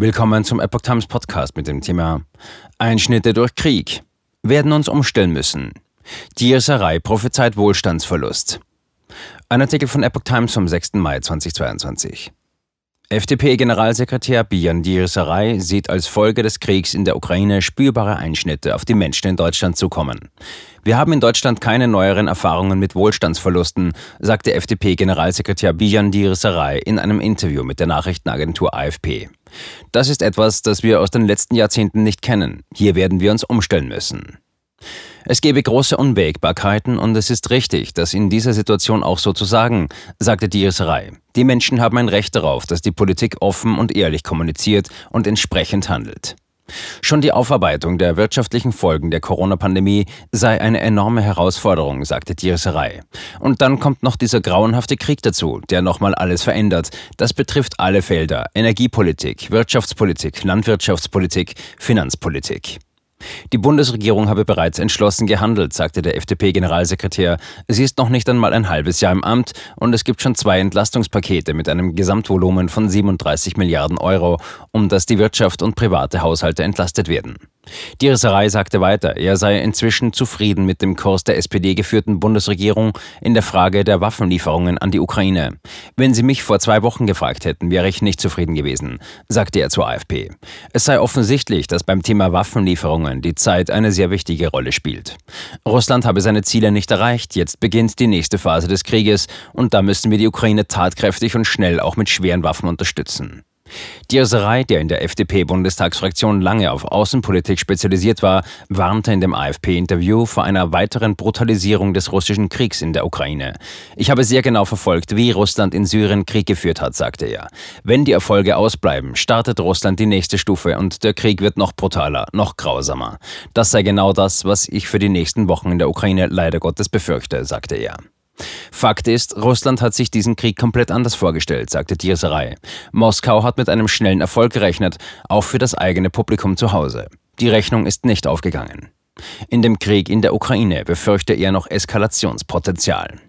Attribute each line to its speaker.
Speaker 1: Willkommen zum Epoch Times Podcast mit dem Thema Einschnitte durch Krieg werden uns umstellen müssen. Tierserei prophezeit Wohlstandsverlust. Ein Artikel von Epoch Times vom 6. Mai 2022. FDP-Generalsekretär Bijan Diersaray sieht als Folge des Kriegs in der Ukraine spürbare Einschnitte auf die Menschen in Deutschland zukommen. Wir haben in Deutschland keine neueren Erfahrungen mit Wohlstandsverlusten, sagte FDP-Generalsekretär Bijan Diersaray in einem Interview mit der Nachrichtenagentur AFP. Das ist etwas, das wir aus den letzten Jahrzehnten nicht kennen. Hier werden wir uns umstellen müssen. Es gebe große Unwägbarkeiten und es ist richtig, das in dieser Situation auch so zu sagen, sagte Diersrei. Die Menschen haben ein Recht darauf, dass die Politik offen und ehrlich kommuniziert und entsprechend handelt. Schon die Aufarbeitung der wirtschaftlichen Folgen der Corona-Pandemie sei eine enorme Herausforderung, sagte Dierserei. Und dann kommt noch dieser grauenhafte Krieg dazu, der nochmal alles verändert. Das betrifft alle Felder. Energiepolitik, Wirtschaftspolitik, Landwirtschaftspolitik, Finanzpolitik. Die Bundesregierung habe bereits entschlossen gehandelt, sagte der FDP-Generalsekretär. Sie ist noch nicht einmal ein halbes Jahr im Amt und es gibt schon zwei Entlastungspakete mit einem Gesamtvolumen von 37 Milliarden Euro, um das die Wirtschaft und private Haushalte entlastet werden. Die Risserei sagte weiter, er sei inzwischen zufrieden mit dem Kurs der SPD geführten Bundesregierung in der Frage der Waffenlieferungen an die Ukraine. Wenn Sie mich vor zwei Wochen gefragt hätten, wäre ich nicht zufrieden gewesen, sagte er zur AfP. Es sei offensichtlich, dass beim Thema Waffenlieferungen die Zeit eine sehr wichtige Rolle spielt. Russland habe seine Ziele nicht erreicht, jetzt beginnt die nächste Phase des Krieges und da müssen wir die Ukraine tatkräftig und schnell auch mit schweren Waffen unterstützen. Dierserei, der in der FDP-Bundestagsfraktion lange auf Außenpolitik spezialisiert war, warnte in dem AFP-Interview vor einer weiteren Brutalisierung des russischen Kriegs in der Ukraine. Ich habe sehr genau verfolgt, wie Russland in Syrien Krieg geführt hat, sagte er. Wenn die Erfolge ausbleiben, startet Russland die nächste Stufe und der Krieg wird noch brutaler, noch grausamer. Das sei genau das, was ich für die nächsten Wochen in der Ukraine leider Gottes befürchte, sagte er. Fakt ist, Russland hat sich diesen Krieg komplett anders vorgestellt, sagte Dierserei. Moskau hat mit einem schnellen Erfolg gerechnet, auch für das eigene Publikum zu Hause. Die Rechnung ist nicht aufgegangen. In dem Krieg in der Ukraine befürchte er noch Eskalationspotenzial.